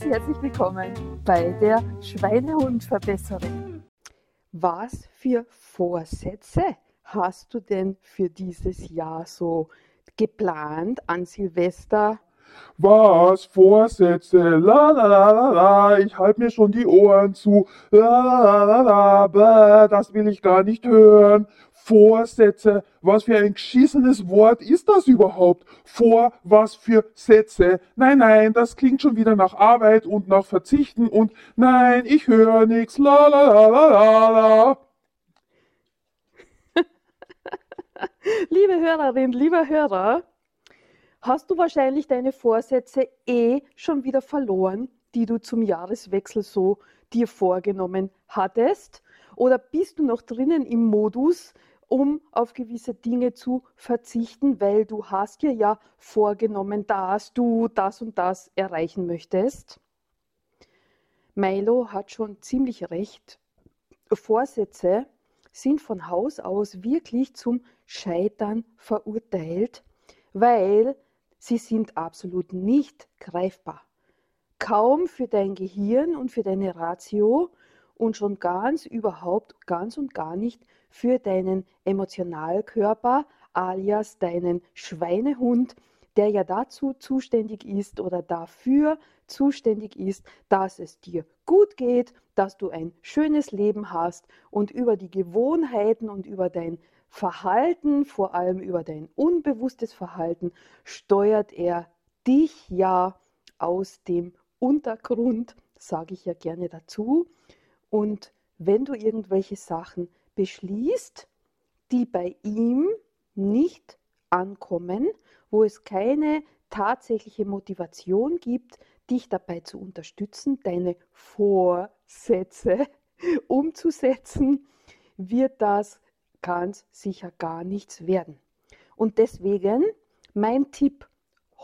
ganz herzlich willkommen bei der Schweinehundverbesserung. Was für Vorsätze hast du denn für dieses Jahr so geplant an Silvester? Was? Vorsätze? La la la la la, ich halte mir schon die Ohren zu. La la la la la, das will ich gar nicht hören. Vorsätze, was für ein geschissenes Wort ist das überhaupt? Vor was für Sätze? Nein, nein, das klingt schon wieder nach Arbeit und nach Verzichten und nein, ich höre nichts. La la la la la la. Liebe Hörerin, lieber Hörer, hast du wahrscheinlich deine Vorsätze eh schon wieder verloren, die du zum Jahreswechsel so dir vorgenommen hattest? Oder bist du noch drinnen im Modus, um auf gewisse Dinge zu verzichten, weil du hast dir ja vorgenommen, dass du das und das erreichen möchtest? Milo hat schon ziemlich recht. Vorsätze sind von Haus aus wirklich zum Scheitern verurteilt, weil sie sind absolut nicht greifbar. Kaum für dein Gehirn und für deine Ratio und schon ganz überhaupt, ganz und gar nicht für deinen Emotionalkörper alias deinen Schweinehund, der ja dazu zuständig ist oder dafür zuständig ist, dass es dir gut geht, dass du ein schönes Leben hast und über die Gewohnheiten und über dein Verhalten, vor allem über dein unbewusstes Verhalten, steuert er dich ja aus dem Untergrund, sage ich ja gerne dazu. Und wenn du irgendwelche Sachen beschließt, die bei ihm nicht ankommen, wo es keine tatsächliche Motivation gibt, dich dabei zu unterstützen, deine Vorsätze umzusetzen, wird das ganz sicher gar nichts werden. Und deswegen mein Tipp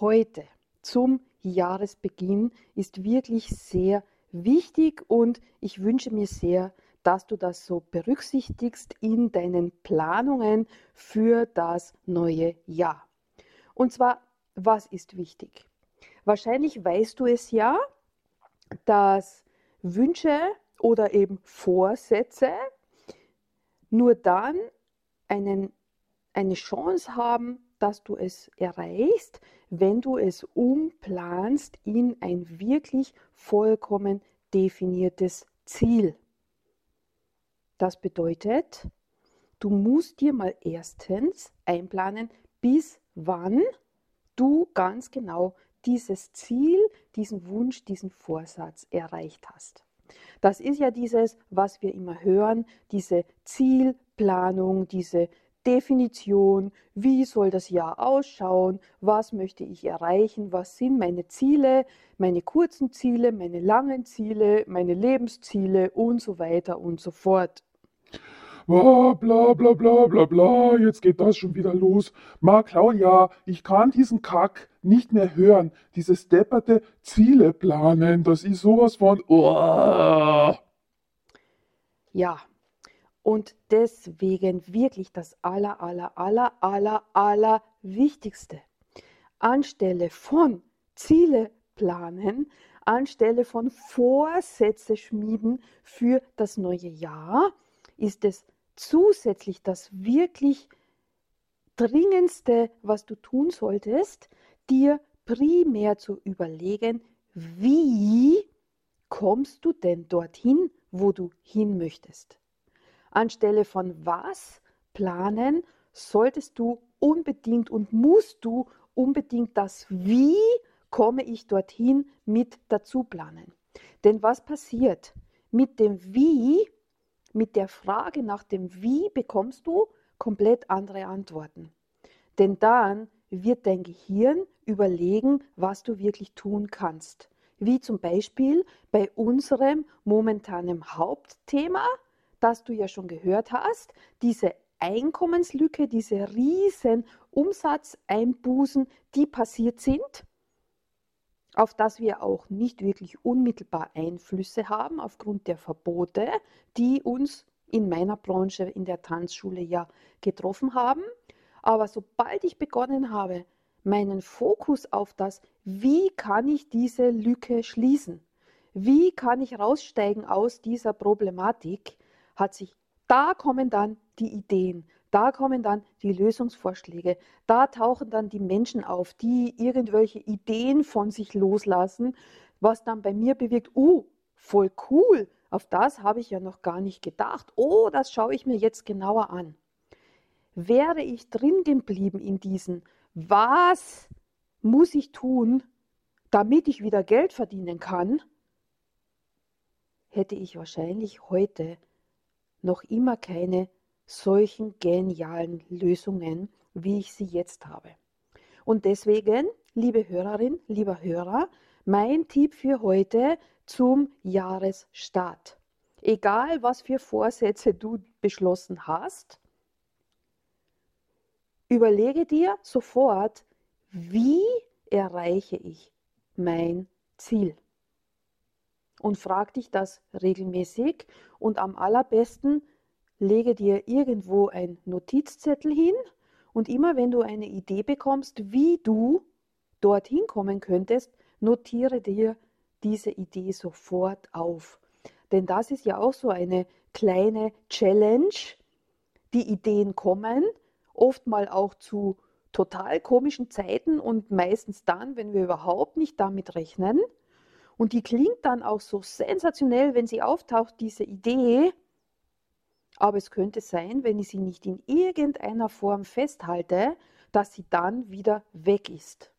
heute zum Jahresbeginn ist wirklich sehr wichtig und ich wünsche mir sehr, dass du das so berücksichtigst in deinen Planungen für das neue Jahr. Und zwar, was ist wichtig? Wahrscheinlich weißt du es ja, dass Wünsche oder eben Vorsätze nur dann einen, eine Chance haben, dass du es erreichst, wenn du es umplanst in ein wirklich vollkommen definiertes Ziel. Das bedeutet, du musst dir mal erstens einplanen, bis wann du ganz genau dieses Ziel, diesen Wunsch, diesen Vorsatz erreicht hast. Das ist ja dieses, was wir immer hören, diese Zielplanung, diese Definition, wie soll das Jahr ausschauen, was möchte ich erreichen, was sind meine Ziele, meine kurzen Ziele, meine langen Ziele, meine Lebensziele und so weiter und so fort. Oh, bla bla bla bla bla, jetzt geht das schon wieder los. Ma Claudia, ich kann diesen Kack nicht mehr hören. Dieses depperte Ziele planen, das ist sowas von. Oh. Ja, und deswegen wirklich das aller, aller, aller, aller, aller Wichtigste. Anstelle von Ziele planen, anstelle von Vorsätze schmieden für das neue Jahr, ist es zusätzlich das wirklich Dringendste, was du tun solltest, dir primär zu überlegen, wie kommst du denn dorthin, wo du hin möchtest. Anstelle von was planen, solltest du unbedingt und musst du unbedingt das Wie komme ich dorthin mit dazu planen. Denn was passiert? Mit dem Wie mit der Frage nach dem Wie bekommst du komplett andere Antworten. Denn dann wird dein Gehirn überlegen, was du wirklich tun kannst. Wie zum Beispiel bei unserem momentanen Hauptthema, das du ja schon gehört hast, diese Einkommenslücke, diese riesen Umsatzeinbußen, die passiert sind auf das wir auch nicht wirklich unmittelbar Einflüsse haben aufgrund der Verbote, die uns in meiner Branche in der Tanzschule ja getroffen haben. Aber sobald ich begonnen habe, meinen Fokus auf das wie kann ich diese Lücke schließen? Wie kann ich raussteigen aus dieser Problematik? Hat sich, da kommen dann die Ideen, da kommen dann die Lösungsvorschläge, da tauchen dann die Menschen auf, die irgendwelche Ideen von sich loslassen, was dann bei mir bewirkt, uh, voll cool, auf das habe ich ja noch gar nicht gedacht. Oh, das schaue ich mir jetzt genauer an. Wäre ich drin geblieben in diesen, was muss ich tun, damit ich wieder Geld verdienen kann, hätte ich wahrscheinlich heute noch immer keine solchen genialen Lösungen, wie ich sie jetzt habe. Und deswegen, liebe Hörerin, lieber Hörer, mein Tipp für heute zum Jahresstart. Egal, was für Vorsätze du beschlossen hast, überlege dir sofort, wie erreiche ich mein Ziel? Und frag dich das regelmäßig und am allerbesten lege dir irgendwo ein Notizzettel hin und immer wenn du eine Idee bekommst, wie du dorthin kommen könntest, notiere dir diese Idee sofort auf. Denn das ist ja auch so eine kleine Challenge. Die Ideen kommen, oft mal auch zu total komischen Zeiten und meistens dann, wenn wir überhaupt nicht damit rechnen. Und die klingt dann auch so sensationell, wenn sie auftaucht, diese Idee. Aber es könnte sein, wenn ich sie nicht in irgendeiner Form festhalte, dass sie dann wieder weg ist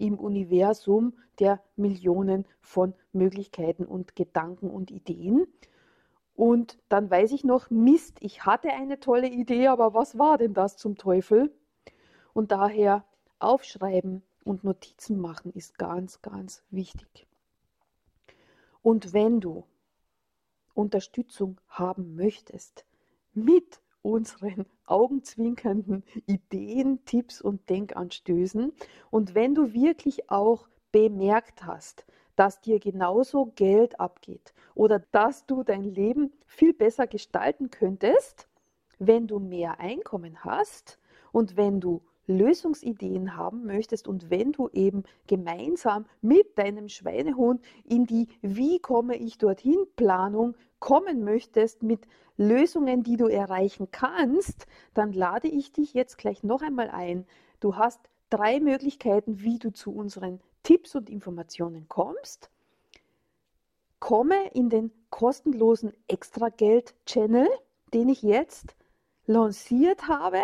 im Universum der Millionen von Möglichkeiten und Gedanken und Ideen. Und dann weiß ich noch, Mist, ich hatte eine tolle Idee, aber was war denn das zum Teufel? Und daher aufschreiben und Notizen machen ist ganz, ganz wichtig. Und wenn du Unterstützung haben möchtest mit unseren augenzwinkernden Ideen, Tipps und Denkanstößen. Und wenn du wirklich auch bemerkt hast, dass dir genauso Geld abgeht oder dass du dein Leben viel besser gestalten könntest, wenn du mehr Einkommen hast und wenn du Lösungsideen haben möchtest und wenn du eben gemeinsam mit deinem Schweinehund in die Wie komme ich dorthin Planung kommen möchtest mit Lösungen, die du erreichen kannst, dann lade ich dich jetzt gleich noch einmal ein. Du hast drei Möglichkeiten, wie du zu unseren Tipps und Informationen kommst. Komme in den kostenlosen Extrageld-Channel, den ich jetzt lanciert habe.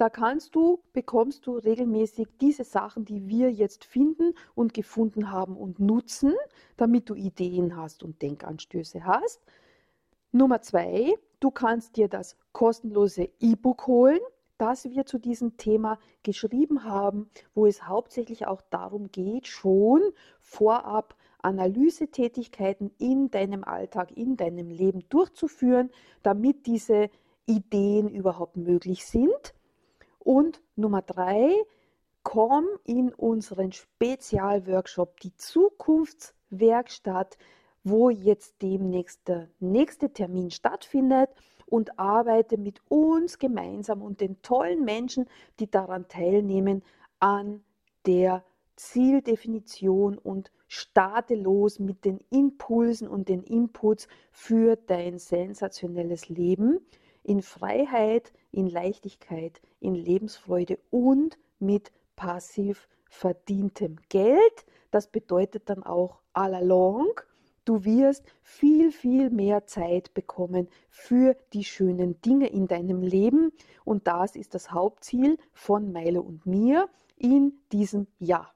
Da kannst du, bekommst du regelmäßig diese Sachen, die wir jetzt finden und gefunden haben und nutzen, damit du Ideen hast und Denkanstöße hast. Nummer zwei, du kannst dir das kostenlose E-Book holen, das wir zu diesem Thema geschrieben haben, wo es hauptsächlich auch darum geht, schon vorab Analysetätigkeiten in deinem Alltag, in deinem Leben durchzuführen, damit diese Ideen überhaupt möglich sind. Und Nummer drei, komm in unseren Spezialworkshop, die Zukunftswerkstatt, wo jetzt demnächst der nächste Termin stattfindet. Und arbeite mit uns gemeinsam und den tollen Menschen, die daran teilnehmen, an der Zieldefinition und starte los mit den Impulsen und den Inputs für dein sensationelles Leben in Freiheit, in Leichtigkeit, in Lebensfreude und mit passiv verdientem Geld. Das bedeutet dann auch all along Du wirst viel, viel mehr Zeit bekommen für die schönen Dinge in deinem Leben. Und das ist das Hauptziel von Meile und mir in diesem Jahr.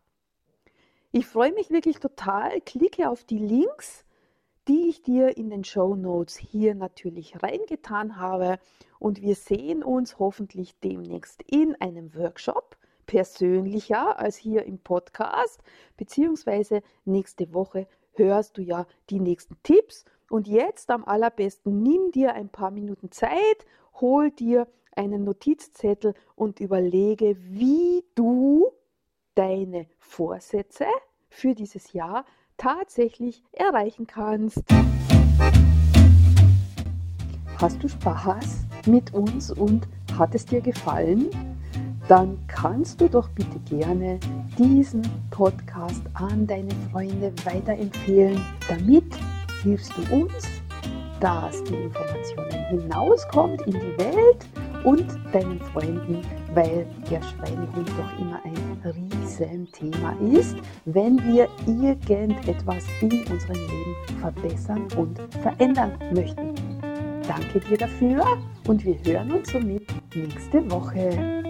Ich freue mich wirklich total. Klicke auf die Links, die ich dir in den Show Notes hier natürlich reingetan habe. Und wir sehen uns hoffentlich demnächst in einem Workshop persönlicher als hier im Podcast, beziehungsweise nächste Woche hörst du ja die nächsten Tipps. Und jetzt am allerbesten nimm dir ein paar Minuten Zeit, hol dir einen Notizzettel und überlege, wie du deine Vorsätze für dieses Jahr tatsächlich erreichen kannst. Hast du Spaß mit uns und hat es dir gefallen? dann kannst du doch bitte gerne diesen Podcast an deine Freunde weiterempfehlen. Damit hilfst du uns, dass die Informationen hinauskommt in die Welt und deinen Freunden, weil der Schweinehund doch immer ein Riesenthema ist, wenn wir irgendetwas in unserem Leben verbessern und verändern möchten. Danke dir dafür und wir hören uns somit nächste Woche.